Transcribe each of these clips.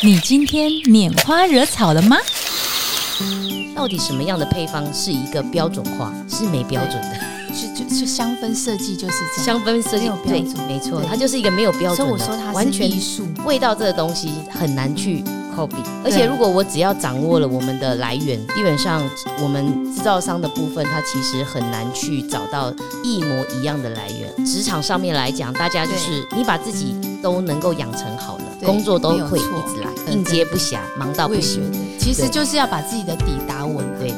你今天拈花惹草了吗？到底什么样的配方是一个标准化，是没标准的？是 就就香氛设计就是这样，香氛设计没没错，它就是一个没有标所以我说它是完全艺术。味道这个东西很难去 copy，而且如果我只要掌握了我们的来源，基本上我们制造商的部分，它其实很难去找到一模一样的来源。职场上面来讲，大家就是你把自己都能够养成好工作都会一直来，应接不暇，忙到不行。其实就是要把自己的底打稳啊。对的，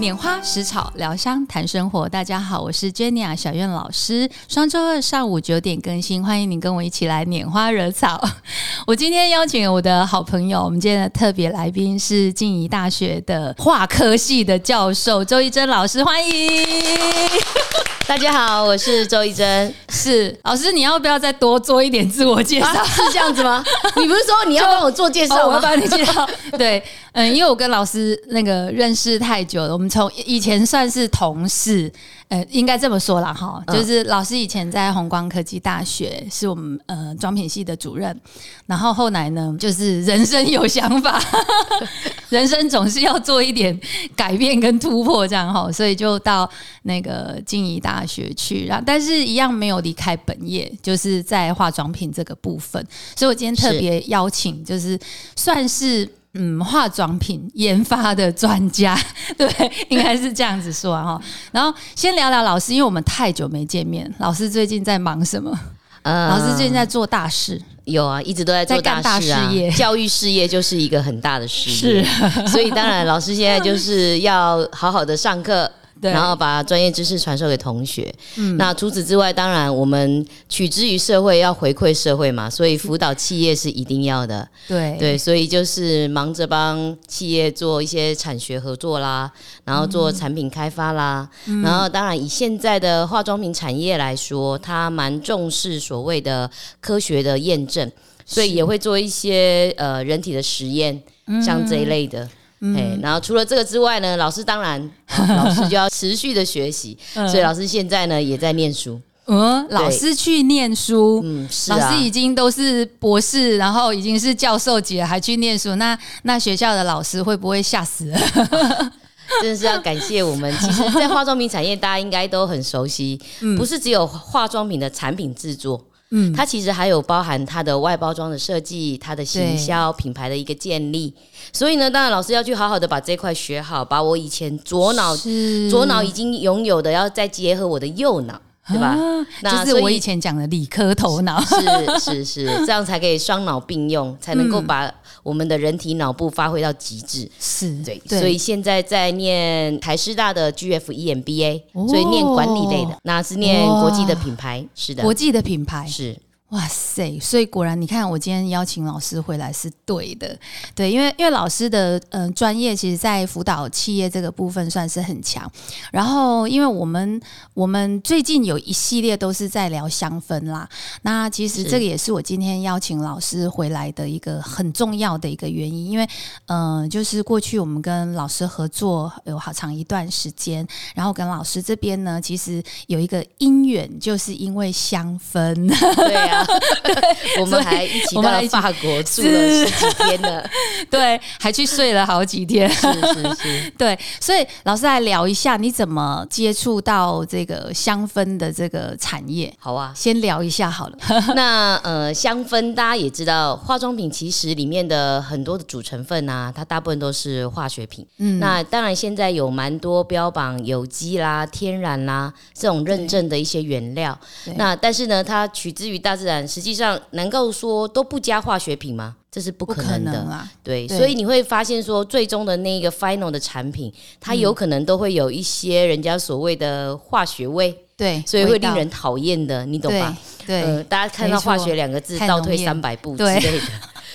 拈花拾草聊香谈生活，大家好，我是 Jenny 小苑老师。双周二上午九点更新，欢迎你跟我一起来拈花惹草。我今天邀请我的好朋友，我们今天的特别来宾是静宜大学的化科系的教授周一珍老师，欢迎。大家好，我是周一珍。是老师，你要不要再多做一点自我介绍？啊，是这样子吗？你不是说你要帮我做介哦，绍吗？我要帮你介绍。对，嗯，因为我跟老师那个认识太久了，我们从以前算是同事，呃，应该这么说啦哈，嗯就是老师以前在红光科技大学是我们呃装品系的主任，然后后来呢，就是人生有想法，人生总是要做一点改变跟突破，这样哈，所以就到那个静宜大学去，然后但是一样没有离开本业，就是在化妆品这个部分，所以我今天特别邀请，就是算是。嗯，化妆品研发的专家，对，应该是这样子说哈。然后先聊聊老师，因为我们太久没见面，老师最近在忙什么？呃老师最近在做大事，有啊，一直都在做大事啊事业。教育事业就是一个很大的事业，是 所以当然老师现在就是要好好的上课。对然后把专业知识传授给同学。那除此之外，当然我们取之于社会，要回馈社会嘛，所以辅导企业是一定要的。对对，所以就是忙着帮企业做一些产学合作啦，然后做产品开发啦，然后当然以现在的化妆品产业来说，它蛮重视所谓的科学的验证，所以也会做一些呃人体的实验，像这一类的。哎，然后除了这个之外呢，老师当然，啊 老师就要持续的学习，所以老师现在呢也在念书。嗯，老师去念书，嗯，是啊老师，已经都是博士，然后已经是教授级了，还去念书，那那学校的老师会不会吓死了？真的是要感谢我们。其实，在化妆品产业，大家应该都很熟悉，不是只有化妆品的产品制作。嗯，它其实还有包含它的外包装的设计、它的行销、品牌的一个建立。所以呢，当然老师要去好好的把这块学好，把我以前左脑左脑已经拥有的，要再结合我的右脑，对吧？那啊就是我以前讲的理科头脑。是是是，这样才可以双脑并用，才能够把我们的人体脑部发挥到极致。是对，所以现在在念台师大的 GF EMBA，、所以念管理类的，那是念国际的品牌，是的，国际的品牌，是哇塞！所以果然，你看我今天邀请老师回来是对的，对，因为因为老师的嗯、呃专业，其实在辅导企业这个部分算是很强。然后，因为我们我们最近有一系列都是在聊香氛啦，那其实这个也是我今天邀请老师回来的一个很重要的一个原因，因为嗯、呃就是过去我们跟老师合作有好长一段时间，然后跟老师这边呢，其实有一个因缘，就是因为香氛。对啊，我们还一起到了法国住了十几天呢，对，还去睡了好几天。是是是。对，所以老师来聊一下，你怎么接触到这个香氛的这个产业？好啊，先聊一下好了。那呃，香氛大家也知道，化妆品其实里面的很多的主成分啊，它大部分都是化学品。嗯，那当然现在有蛮多标榜有机啦、天然啦这种认证的一些原料。那但是呢，它取之于大自然，实际上能够说都不加化学品吗？这是不不可可能的。能啊！对，对所以你会发现说，最终的那个 final 的产品，它有可能都会有一些人家所谓的化学味，对，所以会令人讨厌的，你懂吧？对呃，大家看到化学两个字倒退三百步之类的，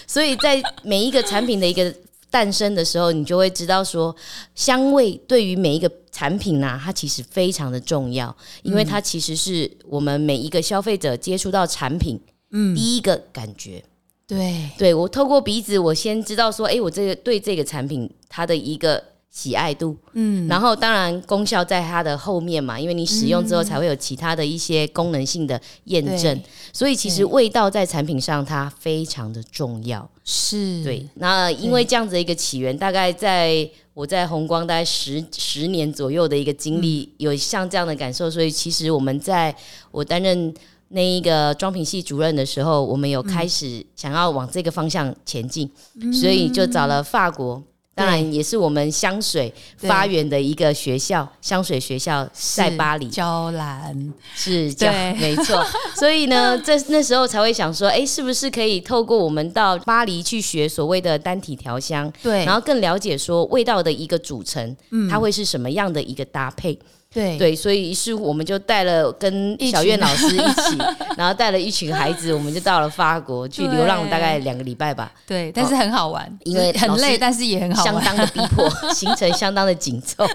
所以在每一个产品的一个诞生的时候，你就会知道说，香味对于每一个产品啊，它其实非常的重要，因为它其实是我们每一个消费者接触到产品，嗯，第一个感觉。对对我透过鼻子，我先知道说，哎，我这个对这个产品它的一个喜爱度，嗯，然后当然功效在它的后面嘛，因为你使用之后才会有其他的一些功能性的验证对，所以其实味道在产品上它非常的重要。是，对，那因为这样子的一个起源，大概在我在红光大概十十年左右的一个经历，有像这样的感受，所以其实我们在我担任那一个装品系主任的时候，我们有开始想要往这个方向前进，所以就找了法国。当然，也是我们香水发源的一个学校，香水学校在巴黎，娇兰，是这样，对没错。所以呢，这那时候才会想说，哎，是不是可以透过我们到巴黎去学所谓的单体调香，对，然后更了解说味道的一个组成，它会是什么样的一个搭配？对。对，所以于是我们就带了跟小苑老师 一起，然后带了一群孩子，我们就到了法国去 流浪了大概两个礼拜吧，对，但是很好玩，因为很累，但是也很好玩。相当的逼迫，行程相当的紧凑。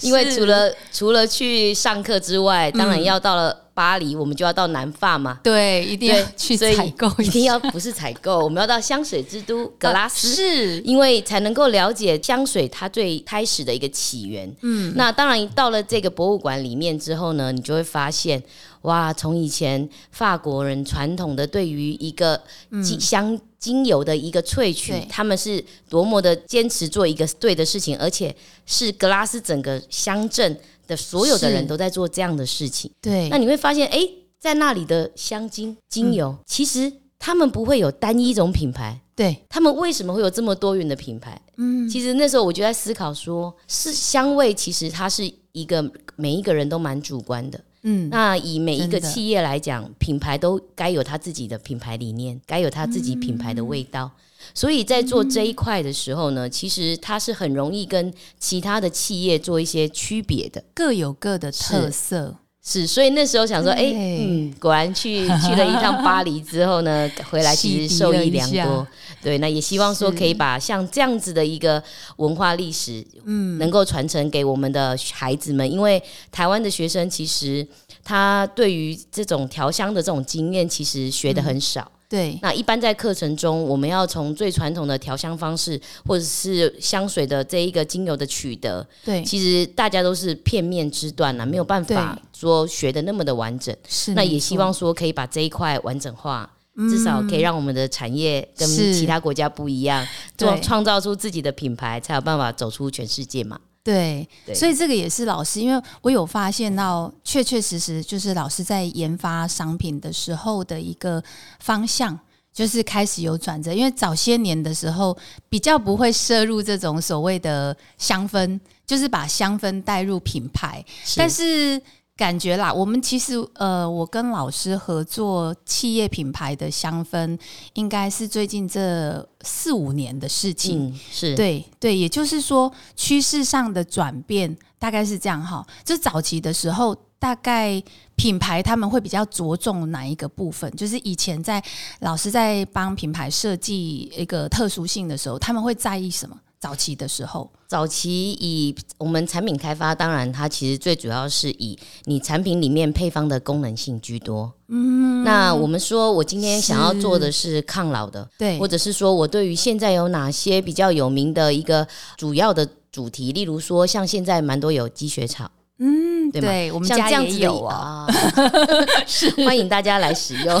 因为除了除了去上课之外，当然要到了巴黎，我们就要到南法嘛。对，一定要，去采购一定要不是采购，我们要到香水之都格拉斯。是，因为才能够了解香水它最开始的一个起源。嗯，那当然到了这个博物馆里面之后呢，你就会发现，哇，从以前法国人传统的对于一个精香精油的一个萃取对，他们是多么的坚持做一个对的事情，而且是格拉斯整个乡镇的所有的人都在做这样的事情。对那，你会发现，哎，在那里的香精精油，其实他们不会有单一种品牌。对，他们为什么会有这么多元的品牌？嗯，其实那时候我就在思考说，是香味其实它是一个每一个人都蛮主观的。嗯，那以每一个企业来讲，品牌都该有它自己的品牌理念，该有它自己品牌的味道。所以在做这一块的时候呢，其实它是很容易跟其他的企业做一些区别的。各有各的特色。是，所以那时候想说，哎、对嗯，果然去去了一趟巴黎之后呢，回来其实受益良多。对，那也希望说可以把像这样子的一个文化历史，嗯，能够传承给我们的孩子们，因为台湾的学生其实他对于这种调香的这种经验，其实学的很少。对，那一般在课程中，我们要从最传统的调香方式，或者是香水的这一个精油的取得，对，其实大家都是片面之断啊，没有办法说学的那么的完整。是。那也希望说可以把这一块完整化，至少可以让我们的产业跟其他国家不一样，做创造出自己的品牌，才有办法走出全世界嘛。对，对所以这个也是老师，因为我有发现到，确确实实就是老师在研发商品的时候的一个方向。就是开始有转折，因为早些年的时候比较不会摄入这种所谓的香氛，就是把香氛带入品牌。但是感觉啦，我们其实呃，我跟老师合作企业品牌的香氛，应该是最近这四五年的事情。嗯，是，对对，也就是说趋势上的转变大概是这样哈。就早期的时候，大概品牌他们会比较着重哪一个部分？就是以前在老师在帮品牌设计一个特殊性的时候，他们会在意什么？早期的时候，早期以我们产品开发，当然它其实最主要是以你产品里面配方的功能性居多。嗯，那我们说我今天想要做的是抗老的，对。或者是说我对于现在有哪些比较有名的一个主要的主题，例如说像现在蛮多有积雪草，嗯，对吗？对我们家也有啊，啊，是欢迎大家来使用。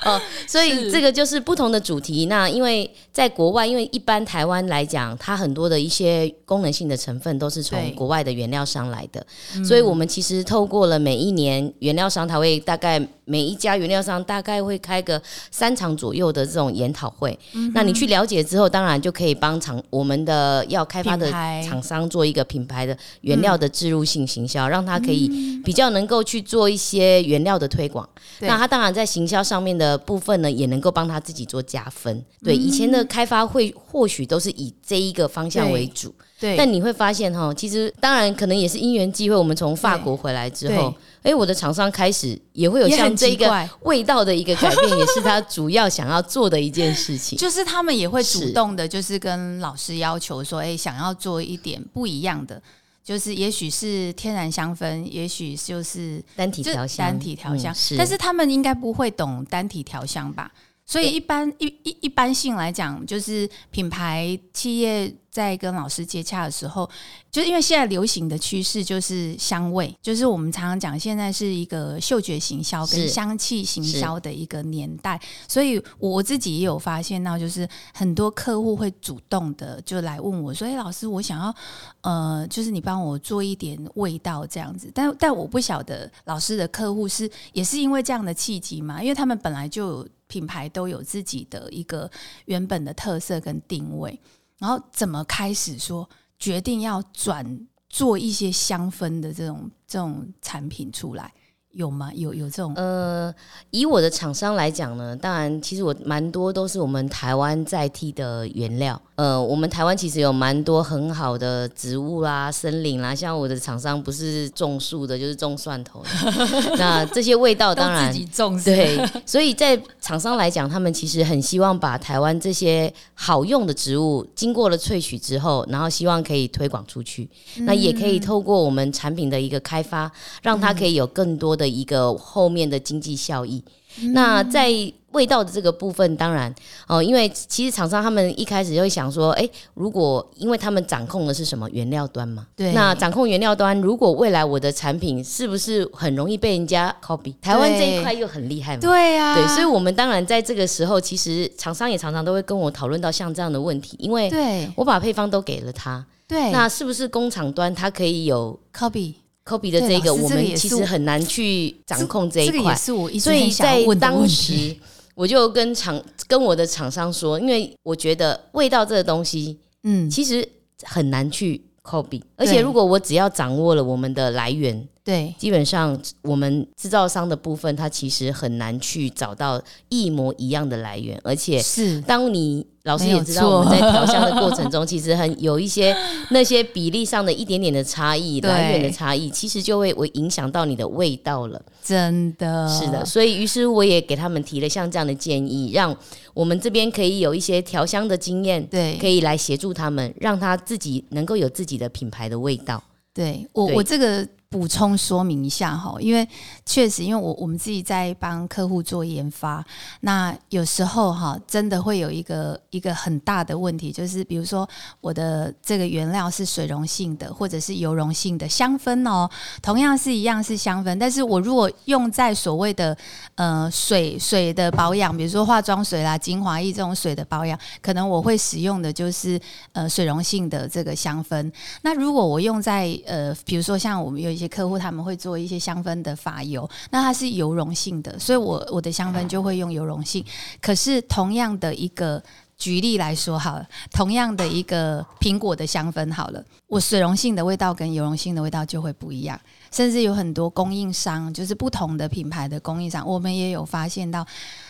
哦，所以这个就是不同的主题。那因为在国外，因为一般台湾来讲，它很多的一些功能性的成分都是从国外的原料商来的，所以我们其实透过了每一年原料商，它会大概每一家原料商大概会开个三场左右的这种研讨会。那你去了解之后，当然就可以帮厂我们的要开发的厂商做一个品牌的原料的植入性行销，让他可以比较能够去做一些原料的推广。对。那他当然在行销上面的部分呢，也能够帮他自己做加分。对，以前的开发会或许都是以这一个方向为主，对，但你会发现哈，其实当然可能也是因缘际会，我们从法国回来之后，哎，我的厂商开始也会有像这个味道的一个改变，也是他主要想要做的一件事情。就是他们也会主动的，就是跟老师要求说，哎、想要做一点不一样的，就是也许是天然香氛，也许就是单体调香，单体调香，嗯是，但是他们应该不会懂单体调香吧？所以一般一一一般性来讲，就是品牌企业在跟老师接洽的时候，就因为现在流行的趋势就是香味，就是我们常常讲现在是一个嗅觉行销跟香气行销的一个年代，所以我自己也有发现到，就是很多客户会主动的就来问我说：“哎，老师，我想要呃，就是你帮我做一点味道这样子。”但但我不晓得老师的客户是也是因为这样的契机嘛，因为他们本来就有品牌都有自己的一个原本的特色跟定位，然后怎么开始说决定要转做一些香氛的这种这种产品出来，有吗？有有这种呃，以我的厂商来讲呢，当然，其实我蛮多都是我们台湾在替的原料。呃，我们台湾其实有蛮多很好的植物啦、森林啦，像我的厂商不是种树的，就是种蒜头的。那这些味道当然自己种对，所以在厂商来讲，他们其实很希望把台湾这些好用的植物经过了萃取之后，然后希望可以推广出去。那也可以透过我们产品的一个开发，让它可以有更多的一个后面的经济效益。那在味道的这个部分，当然哦、因为其实厂商他们一开始就会想说，哎、如果因为他们掌控的是什么原料端嘛，对。那掌控原料端，如果未来我的产品是不是很容易被人家 copy？台湾这一块又很厉害嘛，对。啊，对，所以我们当然在这个时候，其实厂商也常常都会跟我讨论到像这样的问题，因为对。我把配方都给了他，对，那是不是工厂端它可以有 copy copy 的对这个，我们其实很难去掌控这一块，所以在当时题。我就跟厂跟我的厂商说，因为我觉得味道这个东西嗯，其实很难去 copy，而且如果我只要掌握了我们的来源，对。基本上我们制造商的部分，它其实很难去找到一模一样的来源，而且是。当你老师也知道，我们在调香的过程中，其实很有一些那些比例上的一点点的差异、来源的差异，其实就会会影响到你的味道了。真的。是的，所以于是我也给他们提了像这样的建议，让我们这边可以有一些调香的经验，对。可以来协助他们，让他自己能够有自己的品牌的味道。对我对。我这个补充说明一下哈，因为确实，因为我我们自己在帮客户做研发，那有时候哈，真的会有一个一个很大的问题，就是比如说我的这个原料是水溶性的，或者是油溶性的香氛哦，同样是一样是香氛，但是我如果用在所谓的呃水水的保养，比如说化妆水啦、精华液这种水的保养，可能我会使用的就是呃水溶性的这个香氛。那如果我用在呃，比如说像我们有一些客户，他们会做一些香氛的发油，那它是油溶性的，所以我我的香氛就会用油溶性。可是同样的一个举例来说好了，同样的一个苹果的香氛好了，我水溶性的味道跟油溶性的味道就会不一样。甚至有很多供应商，就是不同的品牌的供应商，我们也有发现到，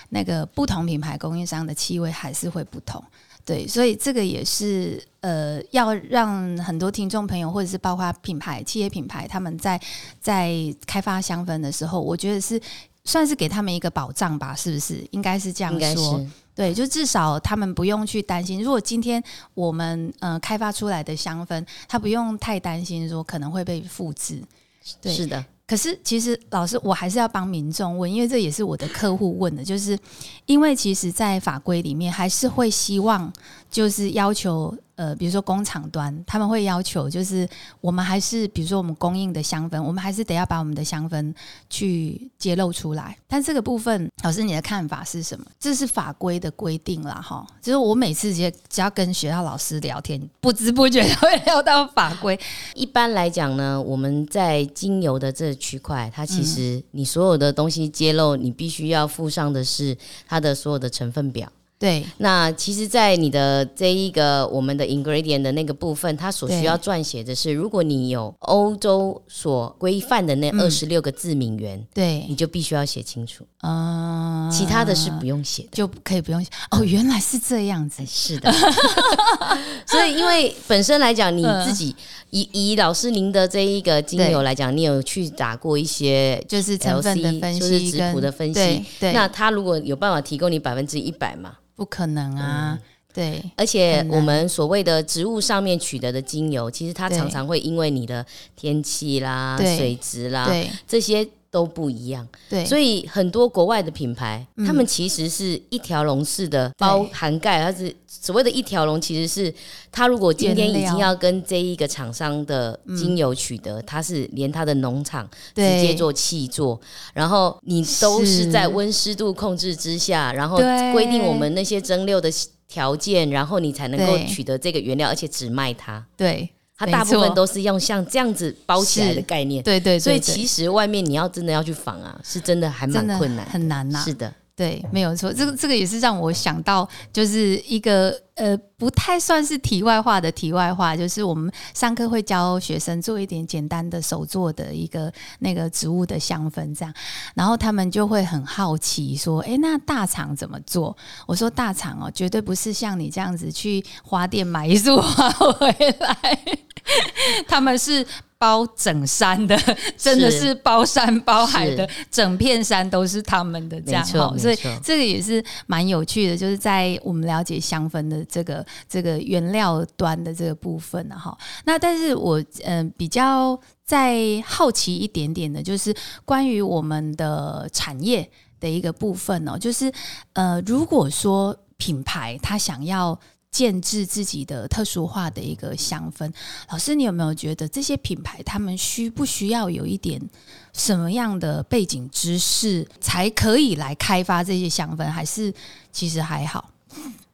那个不同品牌供应商的气味还是会不同。对，所以这个也是呃，要让很多听众朋友或者是包括品牌、企业品牌，他们在在开发香氛的时候，我觉得是算是给他们一个保障吧，是不是？应该是这样说。对，就至少他们不用去担心，如果今天我们呃开发出来的香氛，他不用太担心说可能会被复制。对是的，可是其实老师，我还是要帮民众问，因为这也是我的客户问的，就是因为其实，在法规里面还是会希望，就是要求呃，比如说工厂端，他们会要求，就是我们还是比如说我们供应的香氛，我们还是得要把我们的香氛去揭露出来。但这个部分，老师你的看法是什么？这是法规的规定啦，哈。就是我每次只只要跟学校老师聊天，不知不觉会聊到法规。一般来讲呢，我们在精油的这区块，它其实你所有的东西揭露，你必须要附上的是它的所有的成分表。对。那其实，在你的这一个我们的 ingredient 的那个部分，它所需要撰写的是，如果你有欧洲所规范的那嗯。二十六个字名源，对。你，就必须要写清楚，嗯、其他的是不用写的。就可以不用写。哦，原来是这样子。哎，是的，所以因为本身来讲，你嗯。自己以以老师您的这一个精油来讲，你有去打过一些就是成分的分析就是质谱的分析。那他如果有办法提供你百分之一百嘛？不可能啊，对。而且我们所谓的植物上面取得的精油，其实它常常会因为你的天气啦、水质啦对。这些都不一样。对，所以以很多国外的品牌，嗯。他们其实是一条龙式的包对涵盖，它是所谓的一条龙，其实是它如果今天已经要跟这一个厂商的精油取得，它是连它的农场直接做气做，然后你都是是在温湿度控制之下，然后对规定我们那些蒸馏的条件，然后你才能够取得这个原料，而且只卖它。对它大部分都是用像这样子包起来的概念，对对，所以对对其实外面你要真的要去仿啊，是真的还蛮困难的。很难呐、是的，对，没有错，这个这个也是让我想到，就是一个呃不太算是题外话的题外话，就是我们上课会教学生做一点简单的手做的一个那个植物的香氛，这样，然后他们就会很好奇说，诶，那大厂怎么做？我说大厂哦，绝对不是像你这样子去花店买一束花回来，他们是。包整山的，真的是是包山包海的，整片山都是他们的这样没错哈，所以这个也是蛮有趣的，就是在我们了解香氛的这个这个原料端的这个部分呢哈。那但是我嗯、呃比较在好奇一点点的，就是关于我们的产业的一个部分哦，就是呃，如果说品牌它想要建制自己的特殊化的一个香氛，老师，你有没有觉得这些品牌他们需不需要有一点什么样的背景知识，才可以来开发这些香氛？还是其实还好？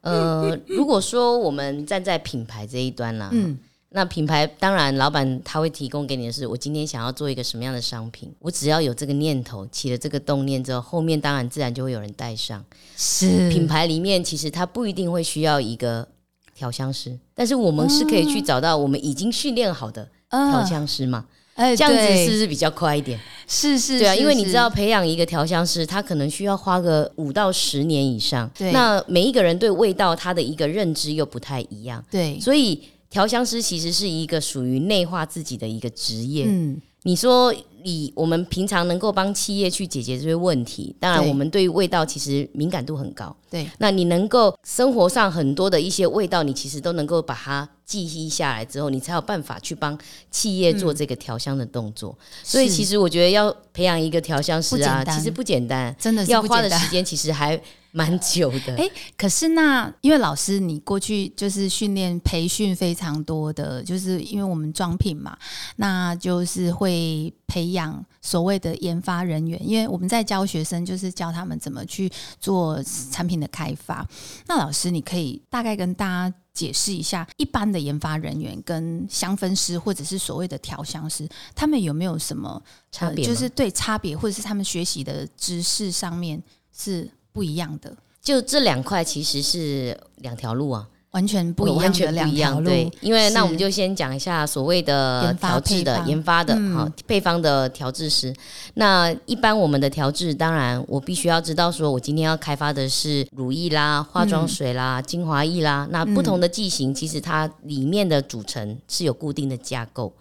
呃，如果说我们站在品牌这一端啦，嗯，那品牌当然老板他会提供给你的是，我今天想要做一个什么样的商品，我只要有这个念头，起了这个动念之后，后面当然自然就会有人带上。是品牌里面其实它不一定会需要一个调香师，但是我们是可以去找到我们已经训练好的调嗯，香师嘛，哎，这样子是不是比较快一点？是是，对啊，因为你知道培养一个调香师，他可能需要花个五到十年以上。对。那每一个人对味道他的一个认知又不太一样，对，所以调香师其实是一个属于内化自己的一个职业。嗯，你说以我们平常能够帮企业去解决这些问题，当然我们对于味道其实敏感度很高。对，那你能够生活上很多的一些味道，你其实都能够把它记忆下来之后，你才有办法去帮企业做这个调香的动作。所以其实我觉得要培养一个调香师啊，其实不简单，真的是要花的时间其实还蛮久的。哎可是那因为老师你过去就是训练培训非常多的，就是因为我们装品嘛，那就是会培养所谓的研发人员，因为我们在教学生，就是教他们怎么去做产品的开发。那老师，你可以大概跟大家解释一下，一般的研发人员跟香氛师或者是所谓的调香师，他们有没有什么差别呃就是对差别，或者是他们学习的知识上面是不一样的。就这两块其实是两条路啊，完全不一样完全不一样。对，因为那我们就先讲一下所谓的调制的研发的嗯哈、配方的调制师。那一般我们的调制，当然我必须要知道，说我今天要开发的是乳液啦、化妆水啦、精华液啦。那不同的剂型，其实它里面的组成是有固定的架构。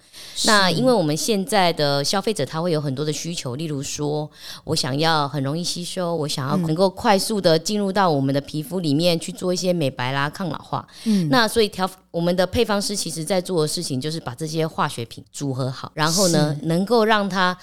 那因为我们现在的消费者他会有很多的需求，例如说我想要很容易吸收，我想要能够快速的进入到我们的皮肤里面去做一些美白啦、抗老化。嗯那所以调我们的配方师其实在做的事情就是把这些化学品组合好，然后呢能够让它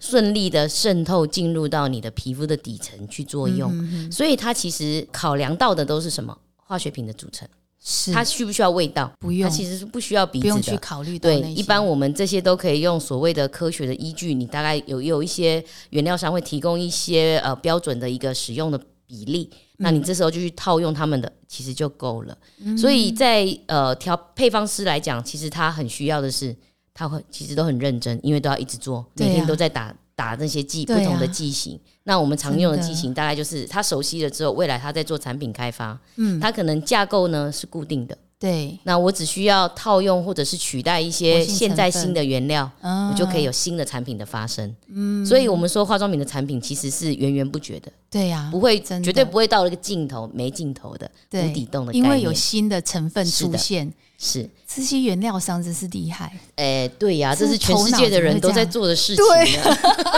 顺利的渗透进入到你的皮肤的底层去作用。嗯所以它其实考量到的都是什么？化学品的组成，是它需不需要味道？不用它其实是不需要鼻不用子的。去考虑对，一般我们这些都可以用所谓的科学的依据，你大概有有一些原料商会提供一些呃标准的一个使用的比例，那嗯你这时候就去套用他们的，其实就够了。所以在呃调配方师来讲，其实他很需要的是，他会其实都很认真，因为都要一直做，每天都在打打那些剂不同的剂型。那我们常用的剂型大概就是他熟悉了之后，未来他在做产品开发，嗯他可能架构呢是固定的。对，那我只需要套用或者是取代一些现在新的原料，嗯我就可以有新的产品的发生。嗯，所以我们说化妆品的产品其实是源源不绝的，对呀，不会绝对不会到了一个尽头没尽头的对。无底洞的。因为有新的成分出现，是，这些原料商真是厉害，哎、对呀、这这是全世界的人都在做的事情。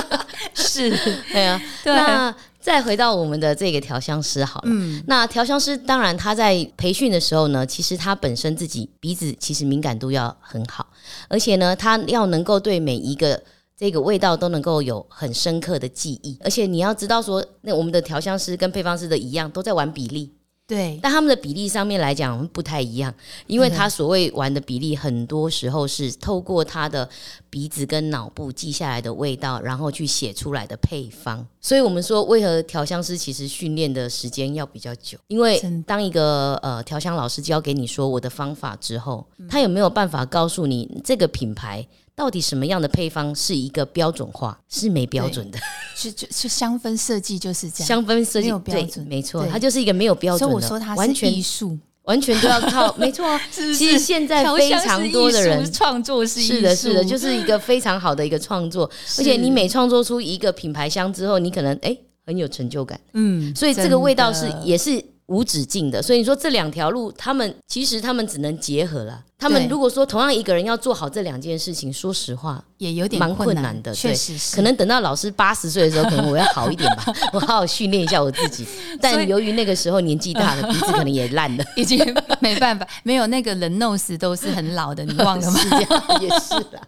是，对啊，对那再回到我们的这个调香师好了，嗯，那调香师当然他在培训的时候呢，其实他本身自己鼻子其实敏感度要很好，而且呢，他要能够对每一个这个味道都能够有很深刻的记忆。而且你要知道说，那我们的调香师跟配方师的一样，都在玩比例。对，但他们的比例上面来讲不太一样，因为他所谓玩的比例，很多时候是透过他的鼻子跟脑部记下来的味道，然后去写出来的配方。所以我们说，为何调香师其实训练的时间要比较久？因为当一个呃调香老师教给你说我的方法之后，他有没有办法告诉你这个品牌？到底什么样的配方是一个标准化？是没标准的，就就就香氛设计就是这样。香氛设计没有标准没错，它就是一个没有标准的，所以我说它是完全艺术，完全都要靠，没错啊。是是其实现在非常多的人创作是是的，是的，就是一个非常好的一个创作，而且你每创作出一个品牌香之后，你可能哎很有成就感，嗯，所以这个味道是也是无止境的。所以你说这两条路，他们其实他们只能结合了。他们如果说同样一个人要做好这两件事情，说实话，也有点蛮困难难的确对实是可能等到老师八十岁的时候，可能我要好一点吧，我好好训练一下我自己。但由于那个时候年纪大了，鼻子可能也烂了。已经没办法，没有那个人 nose 都是很老的，你忘了吗？是这样，也是啦。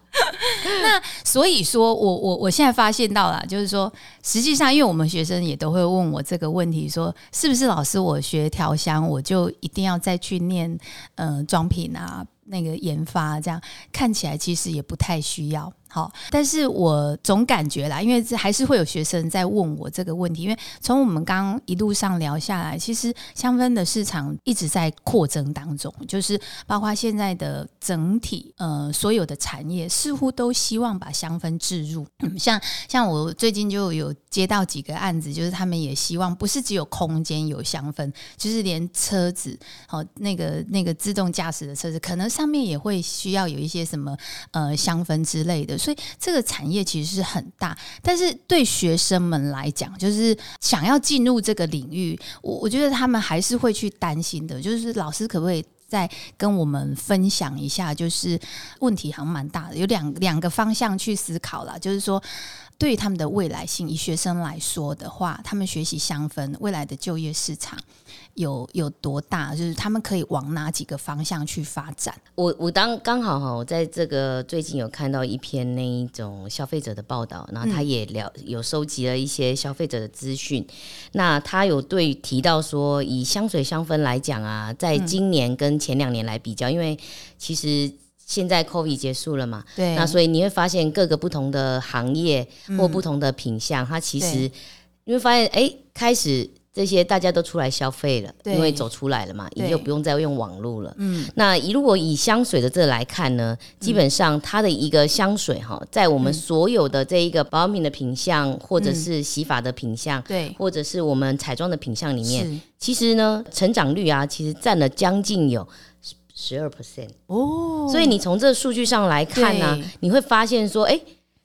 那所以说我我我现在发现到了，就是说，实际上，因为我们学生也都会问我这个问题，说是不是老师我学调香，我就一定要再去念呃妆品啊那个研发，这样看起来其实也不太需要。好，但是我总感觉啦，因为这还是会有学生在问我这个问题，因为从我们刚一路上聊下来，其实香氛的市场一直在扩增当中，就是包括现在的整体呃所有的产业似乎都希望把香氛置入，像像我最近就有接到几个案子，就是他们也希望不是只有空间有香氛，就是连车子好、那个那个自动驾驶的车子，可能上面也会需要有一些什么呃香氛之类的，所以这个产业其实是很大。但是对学生们来讲，就是想要进入这个领域，我我觉得他们还是会去担心的，就是老师可不可以？再跟我们分享一下，就是问题还蛮大的，有两两个方向去思考啦。就是说，对于他们的未来性，以学生来说的话，他们学习香氛未来的就业市场有有多大？就是他们可以往哪几个方向去发展？我我当刚好哈，我在这个最近有看到一篇那一种消费者的报道，然后他也了有收集了一些消费者的资讯。那他有对提到说，以香水香氛来讲啊，在今年跟前两年来比较，因为其实现在 COVID 结束了嘛，对，那所以你会发现各个不同的行业或不同的品相，它其实你会发现，哎，开始这些大家都出来消费了，因为走出来了嘛，对。也就不用再用网络了。嗯，那以如果以香水的这来看呢，基本上它的一个香水哈，在我们所有的这一个保养品的品相，或者是洗发的品相，对，或者是我们彩妆的品相里面，其实呢，成长率啊，其实占了将近有十二 percent。哦，所以你从这个数据上来看呢、对你会发现说，哎、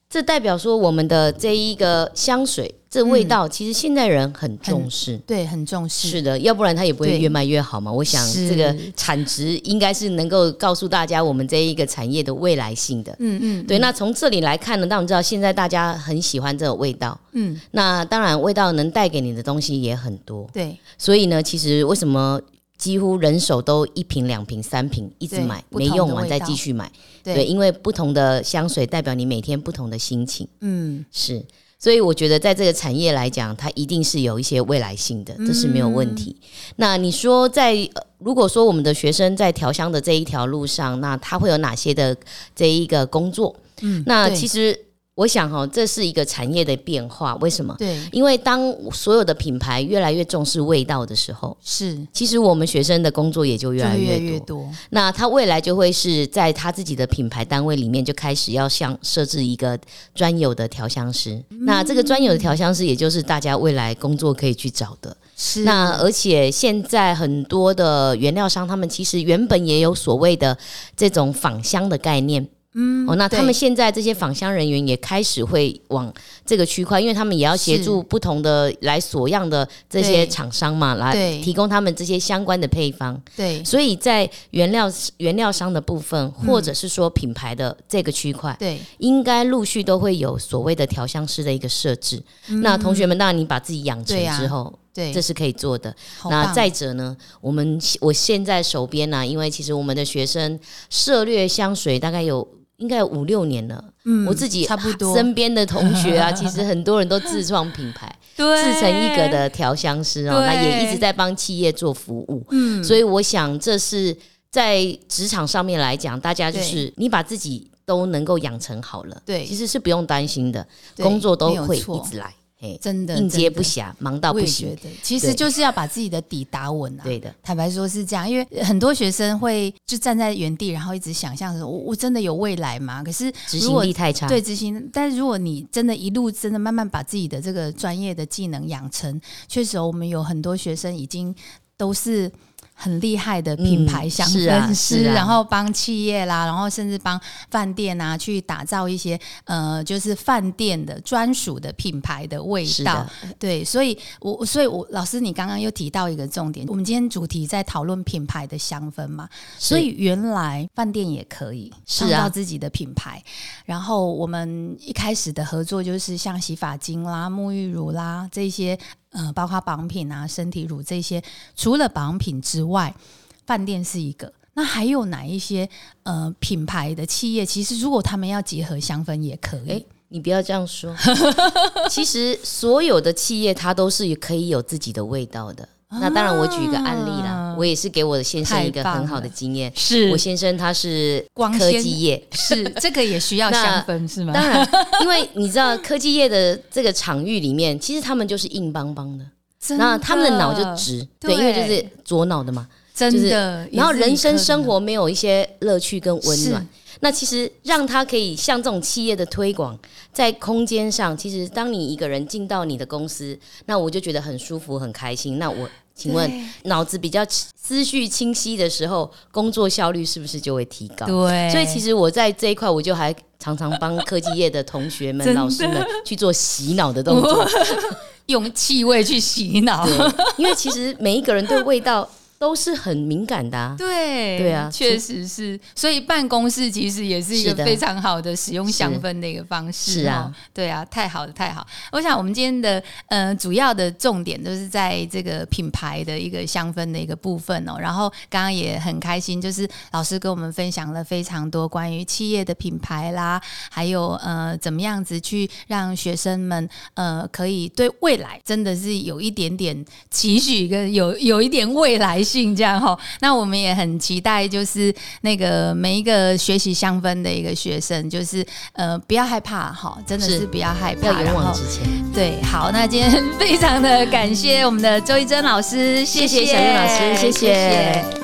这代表说我们的这一个香水，这味道其实现代人很重视。对很重视，是的，要不然它也不会越卖越好嘛。我想这个产值应该是能够告诉大家我们这一个产业的未来性的。嗯嗯，对，那从这里来看呢，那我们知道现在大家很喜欢这种味道。嗯，那当然味道能带给你的东西也很多。对所以呢，其实为什么几乎人手都一瓶、两瓶、三瓶一直买，没用完再继续买？对对，因为不同的香水代表你每天不同的心情，嗯是。所以我觉得在这个产业来讲，它一定是有一些未来性的，这是没有问题。嗯那你说在，呃如果说我们的学生在调香的这一条路上，那他会有哪些的这一个工作？嗯，那其实我想哈、这是一个产业的变化。为什么？对因为当所有的品牌越来越重视味道的时候，是其实我们学生的工作也就越来越多。越越多，那他未来就会是在他自己的品牌单位里面就开始要像设置一个专有的调香师。那这个专有的调香师，也就是大家未来工作可以去找的。是那而且现在很多的原料商，他们其实原本也有所谓的这种仿香的概念。嗯，哦，那他们现在这些访香人员也开始会往这个区块，因为他们也要协助不同的来锁样的这些厂商嘛，来提供他们这些相关的配方。对。所以在原料原料商的部分，或者是说品牌的这个区块，对。应该陆续都会有所谓的调香师的一个设置。那同学们，当然你把自己养成之后，对，这是可以做的。那再者呢，我们我现在手边呢、因为其实我们的学生涉略香水大概有。应该有五六年了。嗯我自己差不多身边的同学啊，其实 很多人都自创品牌，对自成一格的调香师哦，那也一直在帮企业做服务。嗯所以我想，这是在职场上面来讲，大家就是你把自己都能够养成好了，对其实是不用担心的，工作都会一直来，嘿，真的应接不暇，忙到不行。其实就是要把自己的底打稳啊。对的，坦白说是这样，因为很多学生会就站在原地，然后一直想象着我我真的有未来吗？可是执行如果力太差。对执行，但是如果你真的一路真的慢慢把自己的这个专业的技能养成，确实我们有很多学生已经都是。很厉害的品牌香氛师，然后帮企业啦，然后甚至帮饭店啊去打造一些呃，就是饭店的专属的品牌的味道。，对，所以我所以我老师，你刚刚又提到一个重点，我们今天主题在讨论品牌的香氛嘛，所以原来饭店也可以创造自己的品牌。然后我们一开始的合作就是像洗发精啦、沐浴乳啦这些，呃，包括保养品啊、身体乳这些，除了保养品之外，饭店是一个。那还有哪一些呃品牌的企业？其实如果他们要结合香氛也可以。哎，你不要这样说。其实所有的企业它都是可以有自己的味道的。那当然，我举一个案例啦啊，我也是给我的先生一个很好的经验。是。我先生他是光科技业，是这个也需要 那香氛是吗？当然，因为你知道科技业的这个场域里面，其实他们就是硬邦邦的，真那他们的脑就直，对，对因为就是左脑的嘛。真就是的，然后人生生活没有一些乐趣跟温暖，那其实让他可以像这种企业的推广，在空间上，其实当你一个人进到你的公司，那我就觉得很舒服、很开心。那我请问，对脑子比较思绪清晰的时候，工作效率是不是就会提高？对，所以其实我在这一块，我就还常常帮科技业的同学们、老师们去做洗脑的动作。用气味去洗脑，因为其实每一个人对味道都是很敏感的、啊。对对啊确实是。所以办公室其实也是一个非常好的使用香氛的一个方式。是啊哦，对啊，太好了，太好。我想我们今天的呃主要的重点都是在这个品牌的一个香氛的一个部分哦。然后刚刚也很开心，就是老师跟我们分享了非常多关于企业的品牌啦，还有呃怎么样子去让学生们呃可以对未来真的是有一点点期许跟有有一点未来性这样哈。那我们也很期待，就是那个每一个学习香氛的一个学生，就是呃不要害怕哈，真的是是不要害怕，要勇往直前，对，好，那今天非常的感谢我们的周一珍老师，谢谢。谢小月老师谢。谢谢